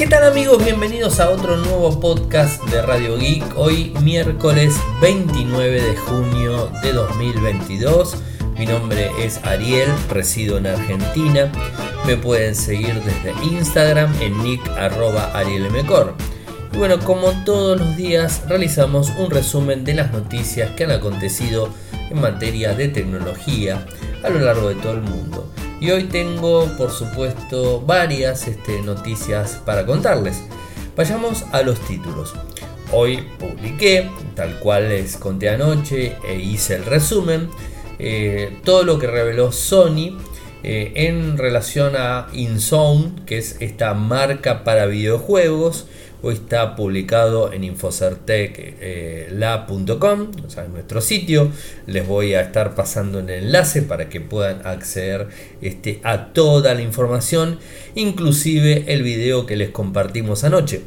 ¿Qué tal amigos? Bienvenidos a otro nuevo podcast de Radio Geek. Hoy miércoles 29 de junio de 2022. Mi nombre es Ariel, resido en Argentina. Me pueden seguir desde Instagram en nick.arielmcor. Y bueno, como todos los días realizamos un resumen de las noticias que han acontecido en materia de tecnología a lo largo de todo el mundo. Y hoy tengo, por supuesto, varias este, noticias para contarles. Vayamos a los títulos. Hoy publiqué, tal cual les conté anoche e hice el resumen, eh, todo lo que reveló Sony eh, en relación a InZone, que es esta marca para videojuegos Hoy está publicado en infocertecla.com, o sea, en nuestro sitio. Les voy a estar pasando el enlace para que puedan acceder este, a toda la información, inclusive el video que les compartimos anoche.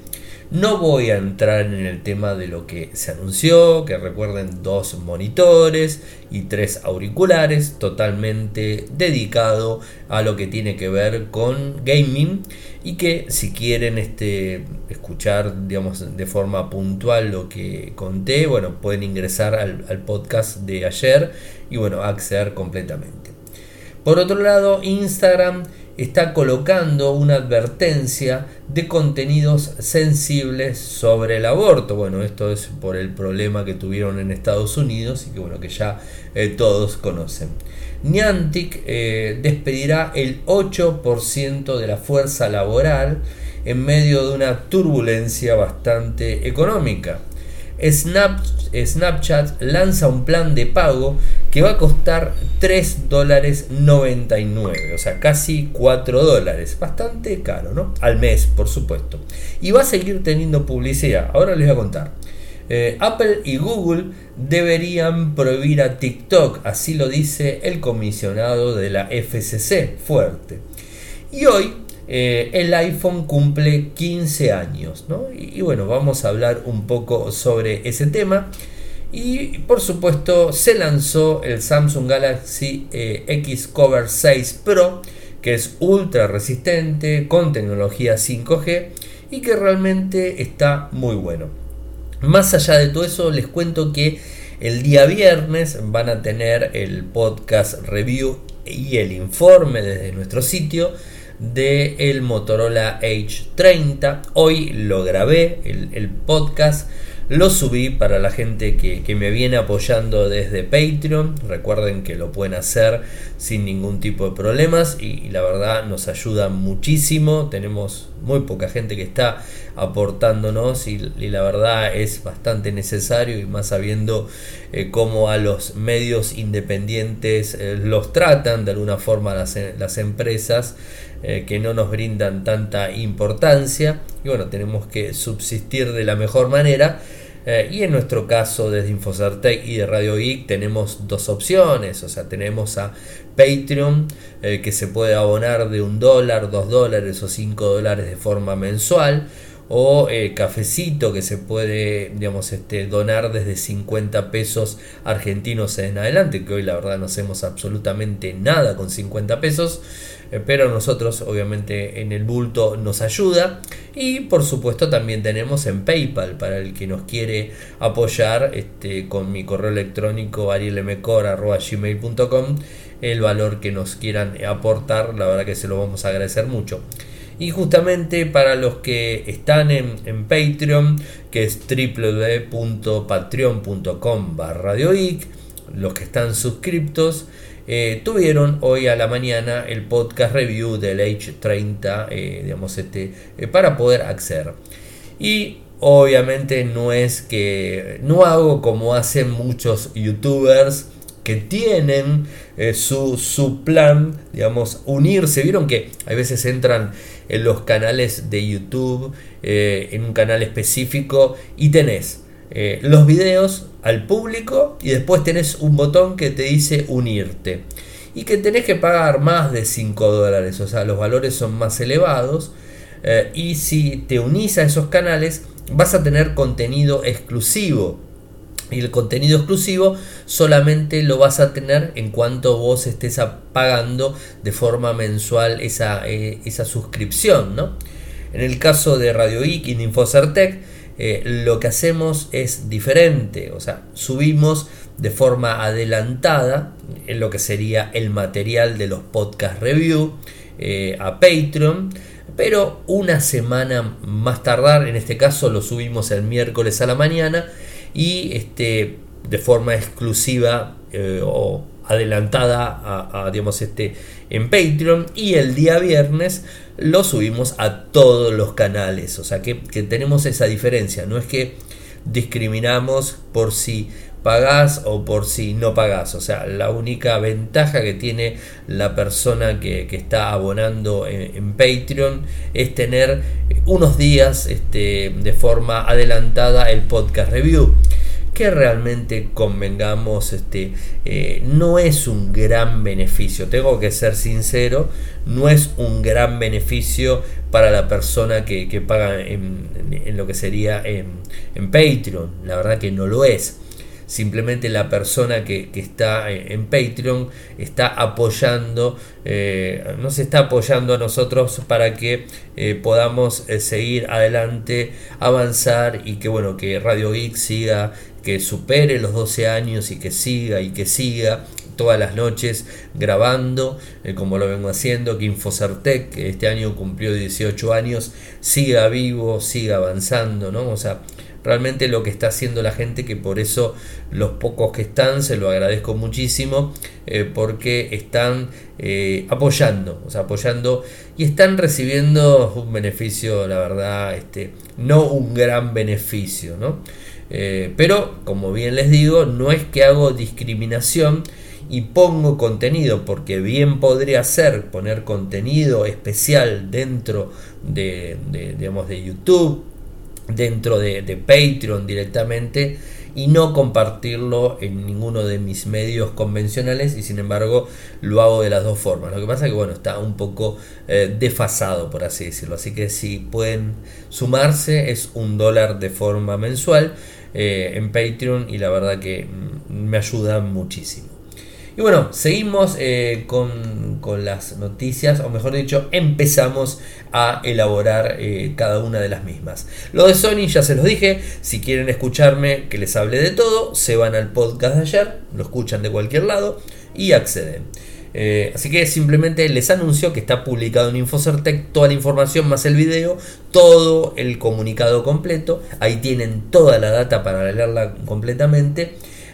No voy a entrar en el tema de lo que se anunció, que recuerden dos monitores y tres auriculares, totalmente dedicado a lo que tiene que ver con gaming y que si quieren este, escuchar digamos, de forma puntual lo que conté, bueno, pueden ingresar al, podcast de ayer y bueno, acceder completamente. Por otro lado, Instagram está colocando una advertencia de contenidos sensibles sobre el aborto. Bueno, esto es por el problema que tuvieron en Estados Unidos y que bueno, que ya eh, todos conocen. Niantic eh, despedirá el 8% de la fuerza laboral en medio de una turbulencia bastante económica. Snapchat lanza un plan de pago que va a costar 3 dólares 99, o sea, casi 4 dólares, bastante caro, ¿no? Al mes, por supuesto. Y va a seguir teniendo publicidad, ahora les voy a contar. Eh, Apple y Google deberían prohibir a TikTok, así lo dice el comisionado de la FCC, fuerte. Y hoy eh, el iPhone cumple 15 años, ¿no? y, bueno, vamos a hablar un poco sobre ese tema. Y por supuesto se lanzó el Samsung Galaxy eh, X Cover 6 Pro, que es ultra resistente, con tecnología 5G y que realmente está muy bueno. Más allá de todo eso, les cuento que el día viernes van a tener el podcast review y el informe desde nuestro sitio de el Motorola H30. Hoy lo grabé, el podcast lo subí para la gente que, me viene apoyando desde Patreon. Recuerden que lo pueden hacer sin ningún tipo de problemas y, la verdad nos ayuda muchísimo. Tenemos muy poca gente que está aportándonos y, la verdad es bastante necesario y más sabiendo eh, cómo a los medios independientes eh, los tratan de alguna forma las, las empresas eh, que no nos brindan tanta importancia y bueno tenemos que subsistir de la mejor manera eh, y en nuestro caso, desde Infocertec y de Radio Geek, tenemos dos opciones. O sea, tenemos a Patreon, eh, que se puede abonar de un dólar, dos dólares o cinco dólares de forma mensual. O eh, cafecito que se puede digamos, este, donar desde 50 pesos argentinos en adelante, que hoy la verdad no hacemos absolutamente nada con 50 pesos. Eh, pero nosotros obviamente en el bulto nos ayuda y por supuesto también tenemos en PayPal para el que nos quiere apoyar este, con mi correo electrónico arielmcor.gmail.com el valor que nos quieran aportar, la verdad que se lo vamos a agradecer mucho. Y justamente para los que están en, Patreon, que es www.patreon.com barra los que están suscriptos, eh, tuvieron hoy a la mañana el podcast review del H30, eh, digamos, este, eh, para poder acceder. Y obviamente no es que no hago como hacen muchos youtubers que tienen su, su, plan, digamos, unirse. Vieron que a veces entran en los canales de YouTube, en un canal específico, y tenés eh, los videos al público y después tenés un botón que te dice unirte y que tenés que pagar más de 5 dólares, o sea, los valores son más elevados eh, y si te unís a esos canales vas a tener contenido exclusivo. Y el contenido exclusivo solamente lo vas a tener en cuanto vos estés pagando de forma mensual esa, eh, esa suscripción, ¿no? En el caso de Radio Geek y de Infocertec, eh, lo que hacemos es diferente, o sea, subimos de forma adelantada en lo que sería el material de los podcast review eh, a Patreon, pero una semana más tardar, en este caso lo subimos el miércoles a la mañana y este, de forma exclusiva eh, o adelantada a, digamos este en Patreon y el día viernes lo subimos a todos los canales. O sea que, que tenemos esa diferencia. No es que discriminamos por si pagás o por si no pagás. O sea, la única ventaja que tiene la persona que, está abonando en, Patreon es tener unos días este, de forma adelantada el podcast review que realmente convengamos este eh, no es un gran beneficio. Tengo que ser sincero no es un gran beneficio para la persona que, paga en, lo que sería en, en Patreon. La verdad que no lo es. Simplemente la persona que, está en Patreon está apoyando, eh, nos está apoyando a nosotros para que eh, podamos eh, seguir adelante, avanzar y que bueno, que Radio Geek siga, que supere los 12 años y que siga y que siga todas las noches grabando, como lo vengo haciendo, que Infocertec, que este año cumplió 18 años, siga vivo, siga avanzando, ¿no? O sea, realmente lo que está haciendo la gente, que por eso los pocos que están, se lo agradezco muchísimo, eh, porque están eh, apoyando, o sea, apoyando y están recibiendo un beneficio, la verdad, este, no un gran beneficio, ¿no? Eh, pero, como bien les digo, no es que hago discriminación y pongo contenido, porque bien podría ser poner contenido especial dentro de, de digamos, de YouTube dentro de, Patreon directamente y no compartirlo en ninguno de mis medios convencionales y sin embargo lo hago de las dos formas. Lo que pasa es que bueno, está un poco eh, desfasado por así decirlo. Así que si pueden sumarse es un dólar de forma mensual eh, en Patreon y la verdad que mm, me ayuda muchísimo. Y bueno, seguimos eh, con, las noticias, o mejor dicho, empezamos a elaborar eh, cada una de las mismas. Lo de Sony ya se los dije, si quieren escucharme que les hable de todo, se van al podcast de ayer, lo escuchan de cualquier lado y acceden. Eh, así que simplemente les anuncio que está publicado en Infocertec toda la información más el video, todo el comunicado completo. Ahí tienen toda la data para leerla completamente.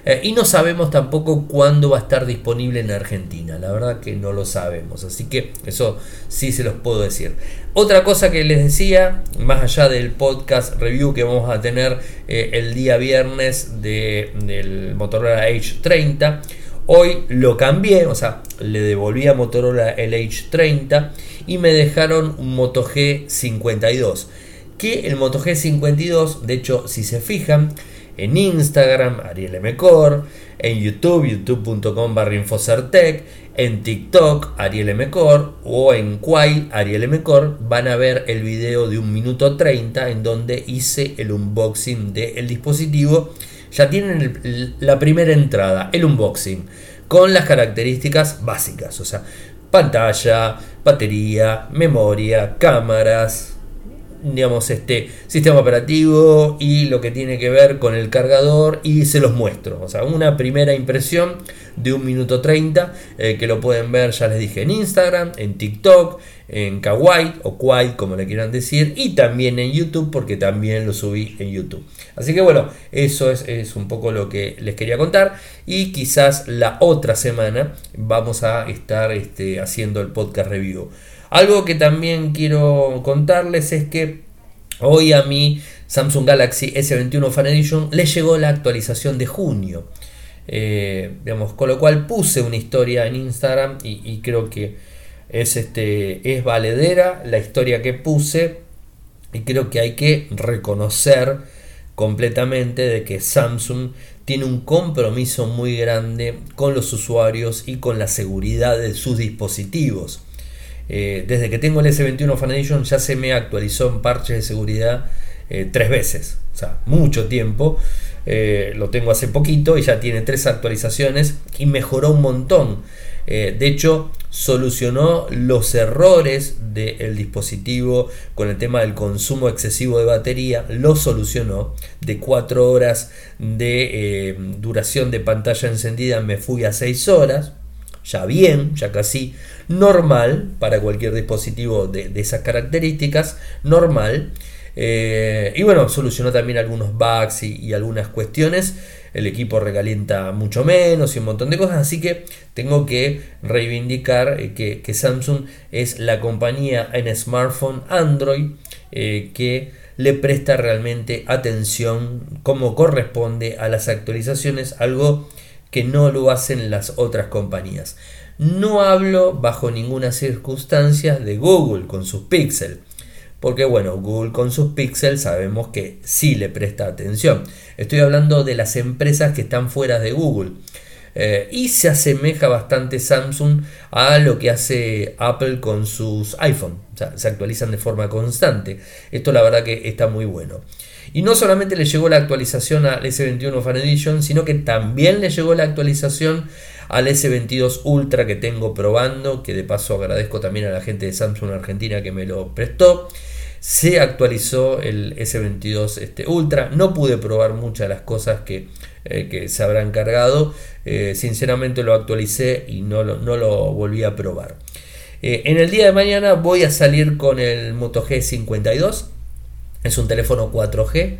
Eh, y no sabemos tampoco cuándo va a estar disponible en Argentina. La verdad que no lo sabemos. Así que eso sí se los puedo decir. Otra cosa que les decía, más allá del podcast review que vamos a tener eh, el día viernes de, del Motorola H 30. Hoy lo cambié, o sea, le devolví a Motorola el H30 y me dejaron un Moto G52. Que el Moto G52, de hecho, si se fijan, en Instagram, Ariel Mcor, en YouTube, youtube.com barra Infocertec, en TikTok, Ariel Mcor, o en Quai, Ariel Mcor, van a ver el video de un minuto 30 en donde hice el unboxing del dispositivo. Ya tienen la primera entrada, el unboxing, con las características básicas, o sea, pantalla, batería, memoria, cámaras, digamos, este sistema operativo y lo que tiene que ver con el cargador y se los muestro. O sea, una primera impresión de un minuto 30 eh, que lo pueden ver, ya les dije, en Instagram, en TikTok, en Kawaii o Kwai, como le quieran decir, y también en YouTube, porque también lo subí en YouTube. Así que bueno, eso es, un poco lo que les quería contar. Y quizás la otra semana vamos a estar este, haciendo el podcast review. Algo que también quiero contarles es que hoy a mi Samsung Galaxy S21 Fan Edition le llegó la actualización de junio. Eh, con lo cual puse una historia en Instagram y, creo que es, este, es valedera la historia que puse y creo que hay que reconocer completamente de que Samsung tiene un compromiso muy grande con los usuarios y con la seguridad de sus dispositivos. Eh, desde que tengo el S21 Fan Edition ya se me actualizó en parches de seguridad eh, tres veces, o sea, mucho tiempo. eh, lo tengo hace poquito y ya tiene tres actualizaciones y mejoró un montón. De hecho, solucionó los errores del dispositivo con el tema del consumo excesivo de batería, lo solucionó. De 4 horas de duración de pantalla encendida me fui a 6 horas ya bien, ya casi normal para cualquier dispositivo de, esas características, normal. Eh, y bueno, solucionó también algunos bugs y, algunas cuestiones. El equipo recalienta mucho menos y un montón de cosas. Así que tengo que reivindicar eh, que, Samsung es la compañía en smartphone Android eh, que le presta realmente atención como corresponde a las actualizaciones. Algo que no lo hacen las otras compañías. No hablo bajo ninguna circunstancia de Google con sus Pixel. Porque bueno, Google con sus Pixel sabemos que sí le presta atención. Estoy hablando de las empresas que están fuera de Google. Eh, y se asemeja bastante Samsung a lo que hace Apple con sus iPhone. O sea, se actualizan de forma constante. Esto la verdad que está muy bueno. Y no solamente le llegó la actualización al S21 Fan Edition, sino que también le llegó la actualización al S22 Ultra que tengo probando, que de paso agradezco también a la gente de Samsung Argentina que me lo prestó. Se actualizó el S22 este, Ultra, no pude probar muchas de las cosas que, eh, se habrán cargado, eh, sinceramente lo actualicé y no lo, no lo volví a probar. Eh, en el día de mañana voy a salir con el Moto G52 es un teléfono 4G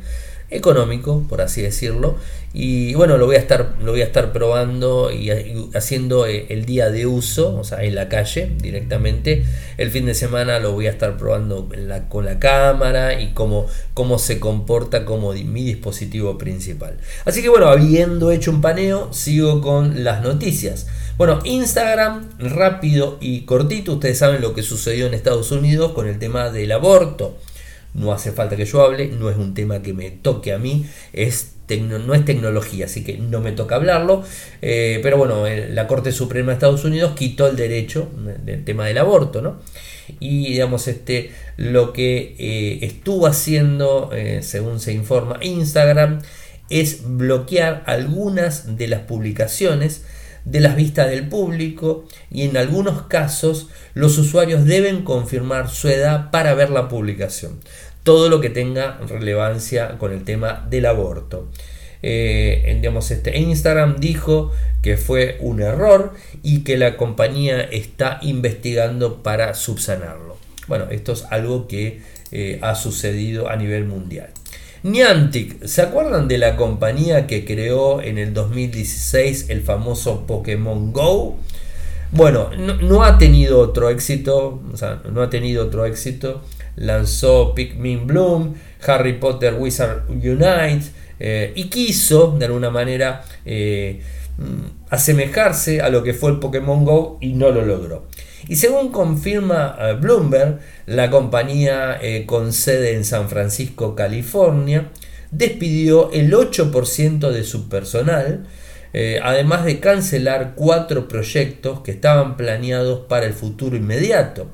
económico, por así decirlo. Y bueno, lo voy a estar, lo voy a estar probando y, haciendo eh, el día de uso, o sea, en la calle directamente. El fin de semana lo voy a estar probando con la cámara y cómo, cómo se comporta como mi dispositivo principal. Así que bueno, habiendo hecho un paneo, sigo con las noticias. Bueno, Instagram, rápido y cortito, ustedes saben lo que sucedió en Estados Unidos con el tema del aborto no hace falta que yo hable, no es un tema que me toque a mí, es no es tecnología, así que no me toca hablarlo. Eh, pero bueno, la Corte Suprema de Estados Unidos quitó el derecho del tema del aborto, ¿no? Y digamos, este, lo que eh, estuvo haciendo, eh, según se informa Instagram, es bloquear algunas de las publicaciones de las vistas del público y en algunos casos los usuarios deben confirmar su edad para ver la publicación. Todo lo que tenga relevancia con el tema del aborto. Eh, este, Instagram dijo que fue un error y que la compañía está investigando para subsanarlo. Bueno, esto es algo que eh, ha sucedido a nivel mundial. Niantic, ¿se acuerdan de la compañía que creó en el 2016 el famoso Pokémon Go? Bueno, no, ha tenido otro éxito, o sea, no ha tenido otro éxito. Lanzó Pikmin Bloom, Harry Potter Wizard Unite eh, y quiso de alguna manera eh, asemejarse a lo que fue el Pokémon Go y no lo logró. Y según confirma eh, Bloomberg, la compañía eh, con sede en San Francisco, California, despidió el 8% de su personal, eh, además de cancelar cuatro proyectos que estaban planeados para el futuro inmediato.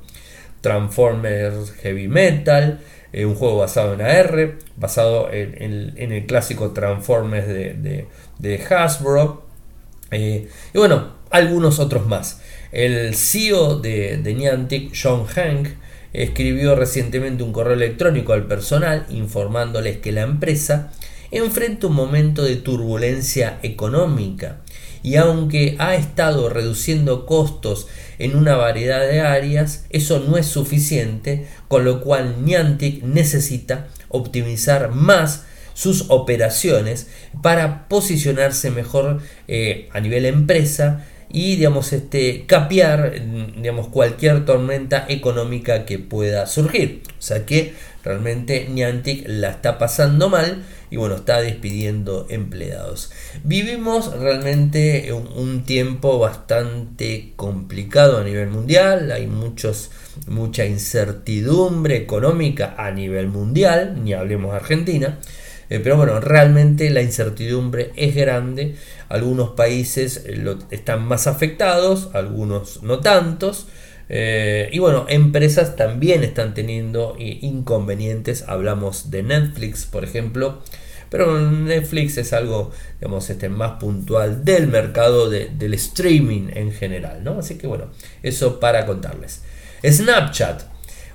Transformers Heavy Metal, un juego basado en AR, basado en, el clásico Transformers de Hasbro. Y bueno, algunos otros más. El CEO de, Niantic, John Hank, escribió recientemente un correo electrónico al personal informándoles que la empresa enfrenta un momento de turbulencia económica y aunque ha estado reduciendo costos en una variedad de áreas, eso no es suficiente, con lo cual Niantic necesita optimizar más sus operaciones para posicionarse mejor eh, a nivel empresa y digamos este capear digamos cualquier tormenta económica que pueda surgir. O sea que realmente Niantic la está pasando mal y bueno está despidiendo empleados. Vivimos realmente un, un tiempo bastante complicado a nivel mundial. Hay muchos mucha incertidumbre económica a nivel mundial ni hablemos de Argentina eh, pero bueno, realmente la incertidumbre es grande. Algunos países eh, están más afectados, algunos no tantos. Eh, y bueno, empresas también están teniendo inconvenientes. Hablamos de Netflix, por ejemplo. pero Netflix es algo digamos, este, más puntual del mercado del streaming en general. ¿no? Así que bueno, eso para contarles. Snapchat,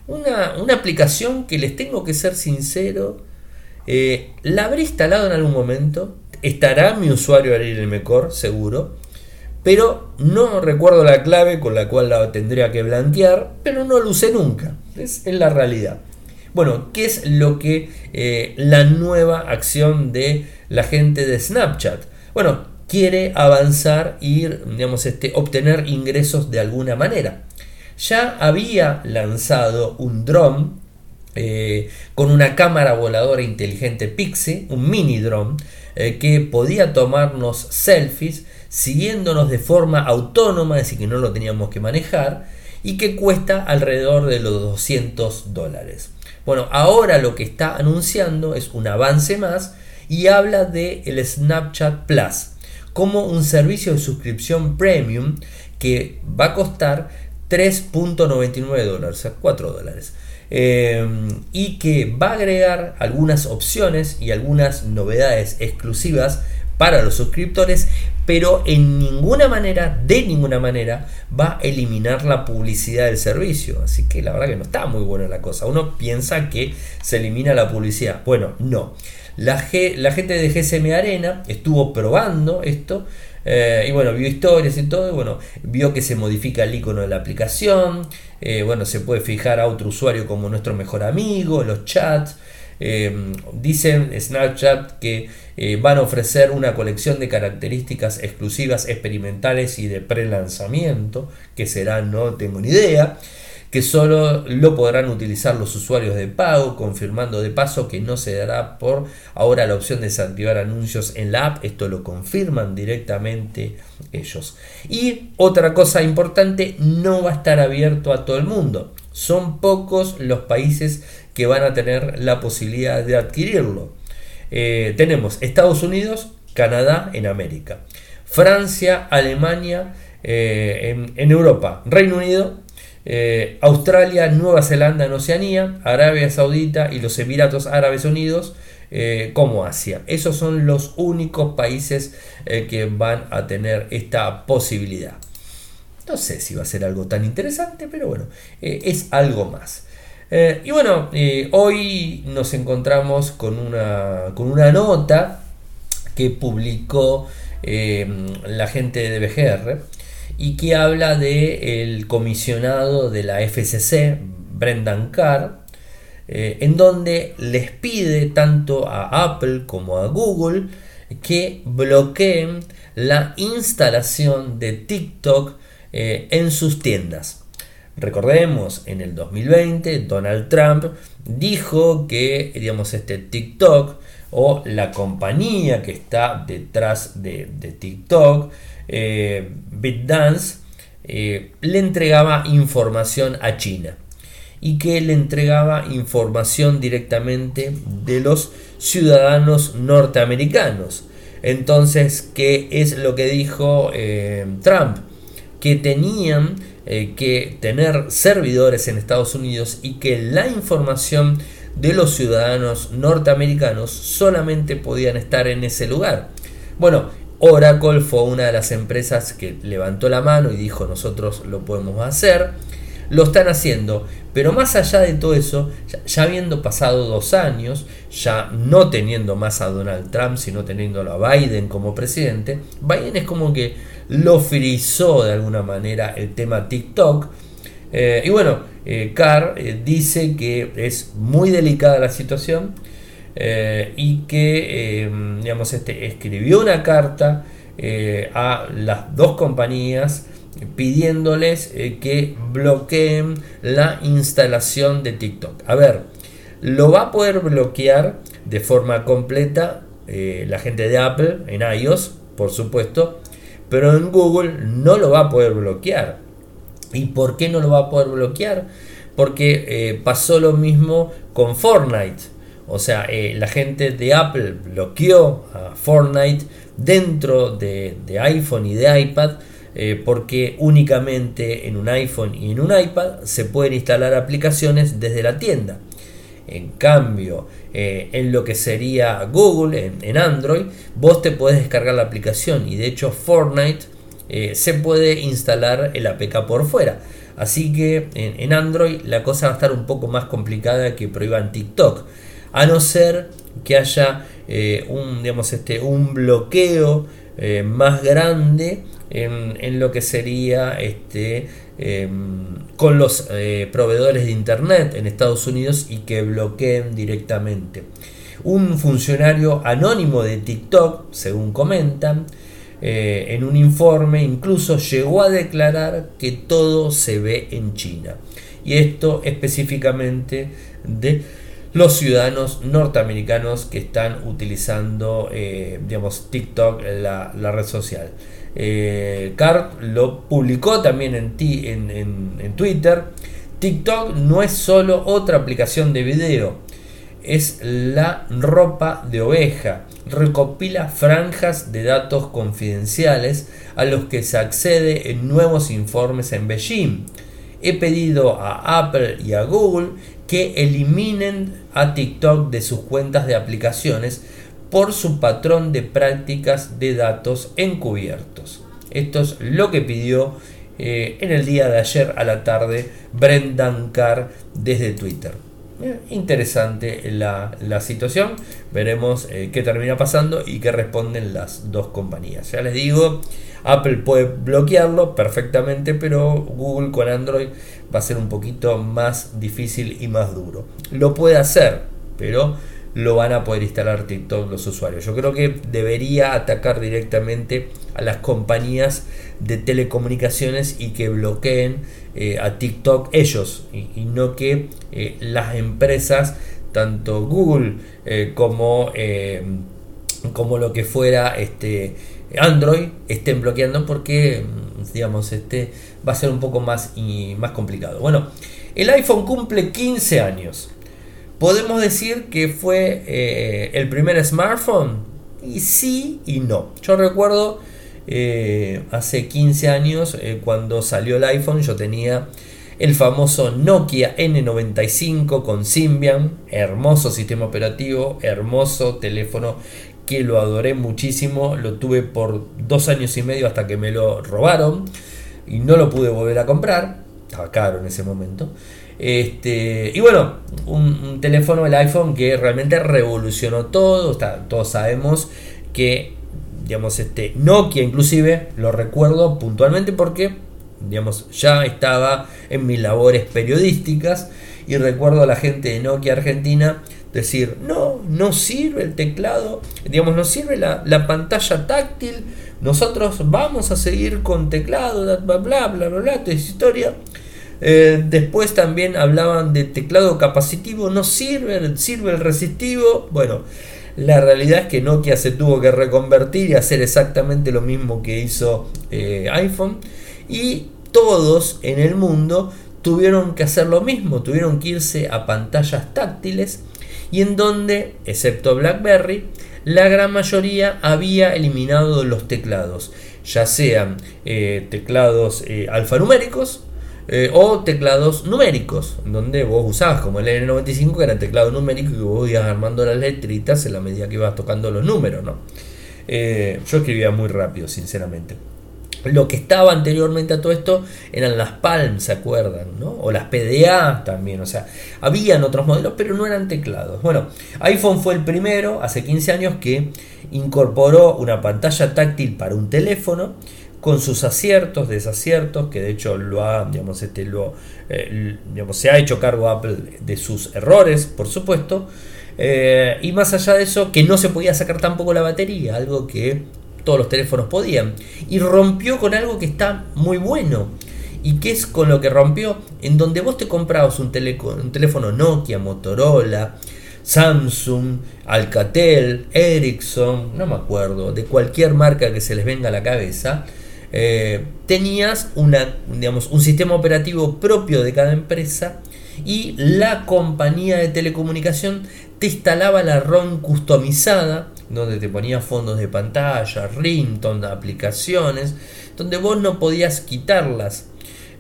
una, aplicación que les tengo que ser sincero, eh, la habré instalado en algún momento, estará mi usuario en el Mecor, seguro pero no recuerdo la clave con la cual la tendría que blanquear, pero no lo usé nunca, es, la realidad. Bueno, ¿qué es lo que eh, la nueva acción de la gente de Snapchat? Bueno, quiere avanzar y digamos, este, obtener ingresos de alguna manera. Ya había lanzado un drone eh, con una cámara voladora inteligente Pixie, un mini drone, eh, que podía tomarnos selfies siguiéndonos de forma autónoma, decir, que no lo teníamos que manejar, y que cuesta alrededor de los 200 dólares. Bueno, ahora lo que está anunciando es un avance más y habla de el Snapchat Plus como un servicio de suscripción premium que va a costar 3.99 dólares, o sea, 4 dólares. Eh, y que va a agregar algunas opciones y algunas novedades exclusivas para los suscriptores, pero en ninguna manera, de ninguna manera, va a eliminar la publicidad del servicio. Así que la verdad que no está muy buena la cosa. Uno piensa que se elimina la publicidad. Bueno, no. La, la gente de GSM Arena estuvo probando esto. Eh, y bueno, vio historias y todo, bueno, vio que se modifica el icono de la aplicación, eh, bueno, se puede fijar a otro usuario como nuestro mejor amigo, los chats, eh, dicen Snapchat que van a ofrecer una colección de características exclusivas, experimentales y de pre-lanzamiento, que será, no tengo ni idea, que solo lo podrán utilizar los usuarios de pago, confirmando de paso que no se dará por ahora la opción de desactivar anuncios en la app, esto lo confirman directamente ellos. Y otra cosa importante, no va a estar abierto a todo el mundo. Son pocos los países que van a tener la posibilidad de adquirirlo. Eh, tenemos Estados Unidos, Canadá en América, Francia, Alemania eh, en, Europa, Reino Unido, eh, Australia, Nueva Zelanda en Oceanía, Arabia Saudita y los Emiratos Árabes Unidos como Asia. Esos son los únicos países que van a tener esta posibilidad. No sé si va a ser algo tan interesante, pero bueno, es algo más. Eh, y bueno, eh, hoy nos encontramos con una, con una nota que publicó eh, la gente de BGR y que habla de el comisionado de la FCC, Brendan Carr, en donde les pide tanto a Apple como a Google que bloqueen la instalación de TikTok en sus tiendas. Recordemos, en el 2020 Donald Trump dijo que, digamos, este TikTok o la compañía que está detrás de, TikTok, eh, BitDance, eh, le entregaba información a China y que le entregaba información directamente de los ciudadanos norteamericanos. Entonces, ¿qué es lo que dijo eh, Trump? Que tenían eh, que tener servidores en Estados Unidos y que la información de los ciudadanos norteamericanos solamente podían estar en ese lugar. Bueno, Oracle fue una de las empresas que levantó la mano y dijo nosotros lo podemos hacer. Lo están haciendo, pero más allá de todo eso, ya, habiendo pasado dos años, ya no teniendo más a Donald Trump, sino teniéndolo a Biden como presidente, Biden es como que lo frizó de alguna manera el tema TikTok. Eh, y bueno, eh, Carr eh, dice que es muy delicada la situación y que digamos, este, escribió una carta a las dos compañías pidiéndoles que bloqueen la instalación de TikTok. A ver, lo va a poder bloquear de forma completa la gente de Apple en iOS, por supuesto, pero en Google no lo va a poder bloquear. ¿Y por qué no lo va a poder bloquear? Porque eh, pasó lo mismo con Fortnite. O sea, eh, la gente de Apple bloqueó a Fortnite dentro de, iPhone y de iPad eh, porque únicamente en un iPhone y en un iPad se pueden instalar aplicaciones desde la tienda. En cambio, eh, en lo que sería Google, en, Android, vos te puedes descargar la aplicación y de hecho Fortnite se puede instalar el APK por fuera. Así que en, Android la cosa va a estar un poco más complicada que prohíban TikTok. A no ser que haya eh, un, digamos, este, un bloqueo más grande en, lo que sería este, em, con los eh, proveedores de Internet en Estados Unidos y que bloqueen directamente. Un funcionario anónimo de TikTok, según comentan, eh, en un informe incluso llegó a declarar que todo se ve en China. Y esto específicamente de los ciudadanos norteamericanos que están utilizando eh, digamos, TikTok, la, red social. Eh, lo publicó también en, en, Twitter. TikTok no es solo otra aplicación de video, es la ropa de oveja. Recopila franjas de datos confidenciales a los que se accede en nuevos informes en Beijing. He pedido a Apple y a Google que eliminen a TikTok de sus cuentas de aplicaciones por su patrón de prácticas de datos encubiertos. Esto es lo que pidió eh, en el día de ayer a la tarde Brendan Carr desde Twitter. Eh, interesante la, situación, veremos eh, qué termina pasando y qué responden las dos compañías. Ya les digo, Apple puede bloquearlo perfectamente, pero Google con Android va a ser un poquito más difícil y más duro. Lo puede hacer, pero lo van a poder instalar TikTok los usuarios. Yo creo que debería atacar directamente a las compañías de telecomunicaciones y que bloqueen eh, a TikTok ellos y, no que eh, las empresas, tanto Google eh, como, como lo que fuera este, Android, estén bloqueando porque digamos este va a ser un poco más, y más complicado. Bueno, el iPhone cumple 15 años. ¿Podemos decir que fue eh, el primer smartphone? Y sí y no. Yo recuerdo eh, hace 15 años eh, cuando salió el iPhone yo tenía el famoso Nokia N95 con Symbian, hermoso sistema operativo, hermoso teléfono que lo adoré muchísimo, lo tuve por dos años y medio hasta que me lo robaron y no lo pude volver a comprar, estaba caro en ese momento. Este, y bueno, un, teléfono, el iPhone, que realmente revolucionó todo. todos sabemos que, digamos, este Nokia inclusive, lo recuerdo puntualmente porque, digamos, ya estaba en mis labores periodísticas y recuerdo a la gente de Nokia Argentina decir, no, no sirve el teclado, digamos, no sirve la, la pantalla táctil, nosotros vamos a seguir con teclado, bla, bla, bla, bla, bla, toda esa historia. Eh, después también hablaban de teclado capacitivo, no sirve, sirve el resistivo. Bueno, la realidad es que Nokia se tuvo que reconvertir y hacer exactamente lo mismo que hizo eh, iPhone. Y todos en el mundo tuvieron que hacer lo mismo, tuvieron que irse a pantallas táctiles y en donde, excepto BlackBerry, la gran mayoría había eliminado los teclados, ya sean eh, teclados alfanuméricos eh, o teclados numéricos, donde vos usabas como el N95, que era teclado numérico, y vos ibas armando las letritas en la medida que ibas tocando los números. ¿no? Eh, yo escribía muy rápido, sinceramente. Lo que estaba anteriormente a todo esto eran las Palm, ¿se acuerdan? ¿no? O las PDA también, o sea, habían otros modelos, pero no eran teclados. Bueno, iPhone fue el primero, hace 15 años, que incorporó una pantalla táctil para un teléfono con sus aciertos, desaciertos, que de hecho lo ha, digamos, este, lo, eh, digamos, se ha hecho cargo Apple de sus errores, por supuesto, eh, y más allá de eso, que no se podía sacar tampoco la batería, algo que todos los teléfonos podían, y rompió con algo que está muy bueno. ¿Y qué es con lo que rompió? En donde vos te comprabas un, un teléfono Nokia, Motorola, Samsung, Alcatel, Ericsson, no me acuerdo, de cualquier marca que se les venga a la cabeza, eh, tenías digamos, un sistema operativo propio de cada empresa y la compañía de telecomunicación te instalaba la ROM customizada, donde te ponía fondos de pantalla, ringtone, aplicaciones, donde vos no podías quitarlas.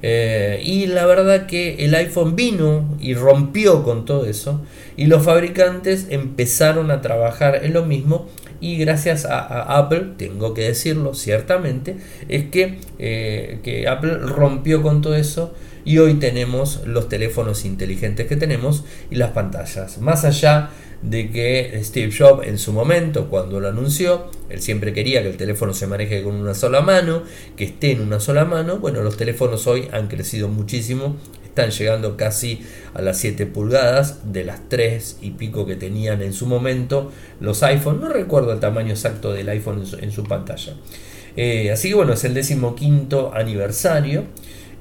Eh, y la verdad que el iPhone vino y rompió con todo eso y los fabricantes empezaron a trabajar en lo mismo y gracias a, Apple, tengo que decirlo ciertamente, es que, eh, que Apple rompió con todo eso y hoy tenemos los teléfonos inteligentes que tenemos y las pantallas. Más allá de que Steve Jobs en su momento, cuando lo anunció, él siempre quería que el teléfono se maneje con una sola mano, que esté en una sola mano. Bueno, los teléfonos hoy han crecido muchísimo, están llegando casi a las 7 pulgadas de las 3 y pico que tenían en su momento los iPhone. No recuerdo el tamaño exacto del iPhone en su, pantalla. Eh, así que bueno, es el decimoquinto aniversario.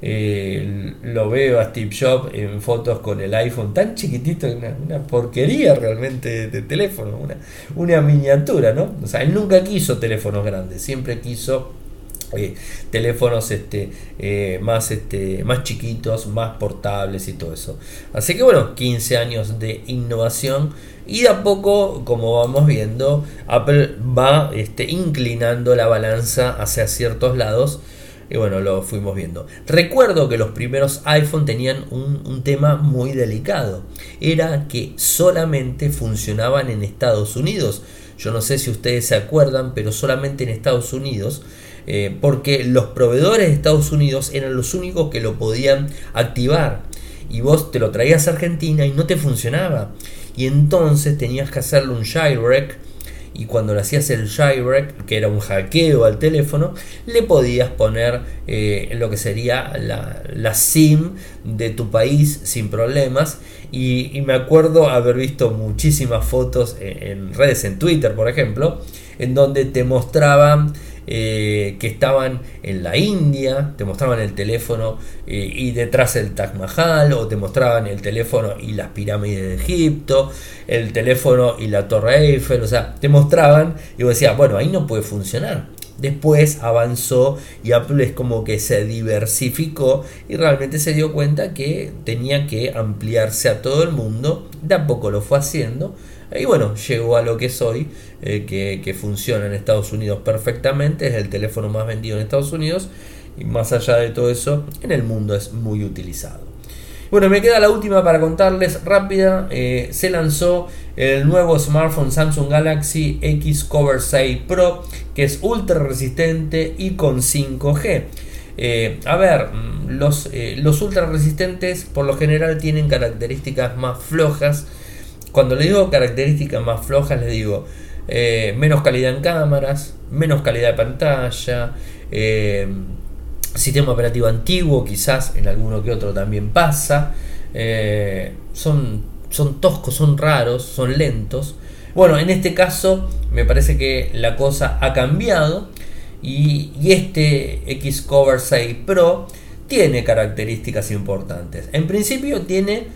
Eh, lo veo a Steve Jobs en fotos con el iPhone tan chiquitito, una, porquería realmente de teléfono, una, una, miniatura, ¿no? O sea, él nunca quiso teléfonos grandes, siempre quiso teléfonos este, eh, más, este, más chiquitos, más portables y todo eso. Así que bueno, 15 años de innovación y de a poco, como vamos viendo, Apple va este, inclinando la balanza hacia ciertos lados y bueno, lo fuimos viendo. Recuerdo que los primeros iPhone tenían un, tema muy delicado. Era que solamente funcionaban en Estados Unidos. Yo no sé si ustedes se acuerdan, pero solamente en Estados Unidos. Eh, porque los proveedores de Estados Unidos eran los únicos que lo podían activar. Y vos te lo traías a Argentina y no te funcionaba. Y entonces tenías que hacerle un jailbreak y cuando le hacías el jailbreak, que era un hackeo al teléfono, le podías poner eh, lo que sería la, SIM de tu país sin problemas. Y, me acuerdo haber visto muchísimas fotos en, redes, en Twitter por ejemplo, en donde te mostraban eh, que estaban en la India, te mostraban el teléfono eh, y detrás el Taj Mahal, o te mostraban el teléfono y las pirámides de Egipto, el teléfono y la Torre Eiffel, o sea, te mostraban y vos decías, bueno, ahí no puede funcionar. Después avanzó y Apple es como que se diversificó y realmente se dio cuenta que tenía que ampliarse a todo el mundo. Tampoco lo fue haciendo, y bueno, llegó a lo que es hoy, eh, que, funciona en Estados Unidos perfectamente, es el teléfono más vendido en Estados Unidos y más allá de todo eso, en el mundo es muy utilizado. Bueno, me queda la última para contarles rápida. Eh, se lanzó el nuevo smartphone Samsung Galaxy X Cover 6 Pro, que es ultra resistente y con 5G. Eh, a ver, mm, los, los ultra resistentes por lo general tienen características más flojas cuando le digo características más flojas, le digo eh, menos calidad en cámaras, menos calidad de pantalla, eh, sistema operativo antiguo, quizás en alguno que otro también pasa. Eh, son, son toscos, son raros, son lentos. Bueno, en este caso me parece que la cosa ha cambiado y, y este X Cover 6 Pro tiene características importantes. En principio tiene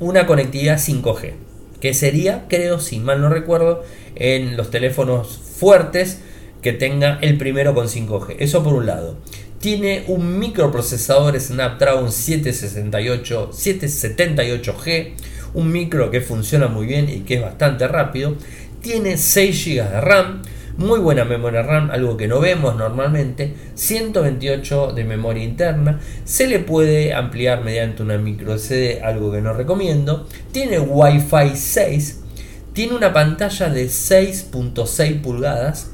una conectividad 5G, que sería, creo, si mal no recuerdo, en los teléfonos fuertes que tenga el primero con 5G. Eso por un lado. Tiene un microprocesador Snapdragon 768, 778G, un micro que funciona muy bien y que es bastante rápido. Tiene 6 GB de RAM, muy buena memoria RAM, algo que no vemos normalmente, 128 de memoria interna, se le puede ampliar mediante una micro SD, algo que no recomiendo, tiene Wi-Fi 6, tiene una pantalla de 6.6 pulgadas,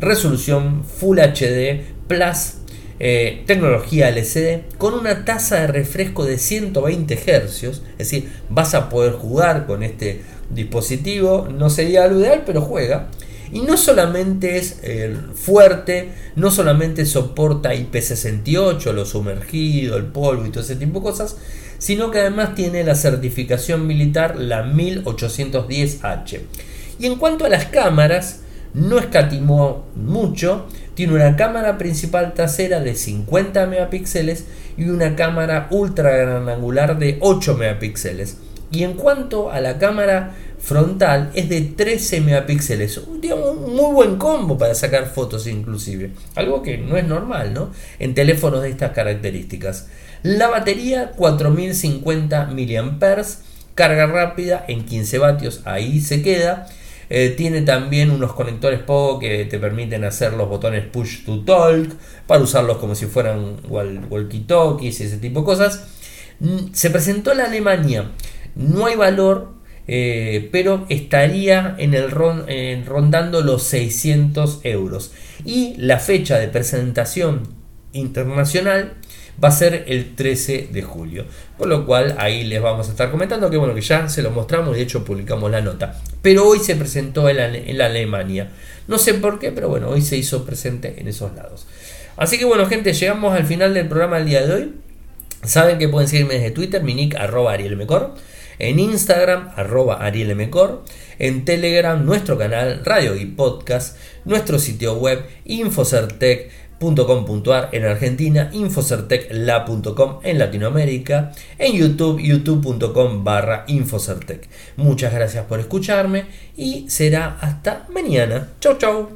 resolución Full HD Plus, eh, tecnología LCD con una tasa de refresco de 120 Hz, es decir, vas a poder jugar con este dispositivo, no sería lo ideal, pero juega. Y no solamente es eh, fuerte, no solamente soporta IP68, lo sumergido, el polvo y todo ese tipo de cosas, sino que además tiene la certificación militar, la 1810H. Y en cuanto a las cámaras, no escatimó mucho, tiene una cámara principal trasera de 50 megapíxeles y una cámara ultra gran angular de 8 megapíxeles. Y en cuanto a la cámara frontal es de 13 megapíxeles. Un, muy buen combo para sacar fotos inclusive. Algo que no es normal, ¿no? En teléfonos de estas características. La batería 4050 mAh, carga rápida en 15 vatios, ahí se queda. Eh, tiene también unos conectores POGO que te permiten hacer los botones push to talk para usarlos como si fueran walkie-talkies y ese tipo de cosas. Mm, se presentó en Alemania. No hay valor, eh, pero estaría en el rondando los 600 euros. Y la fecha de presentación internacional va a ser el 13 de julio. Por lo cual ahí les vamos a estar comentando que bueno, que ya se lo mostramos y de hecho publicamos la nota. Pero hoy se presentó en la, Alemania. No sé por qué, pero bueno, hoy se hizo presente en esos lados. Así que bueno, gente, llegamos al final del programa del día de hoy. Saben que pueden seguirme desde Twitter, mi nick arroba en Instagram arroba arielmecor, en Telegram nuestro canal Radio y Podcast, nuestro sitio web Infocertec .com.ar en Argentina, infocertecla.com en Latinoamérica, en YouTube, youtube.com barra infocertec. Muchas gracias por escucharme y será hasta mañana. Chau chau.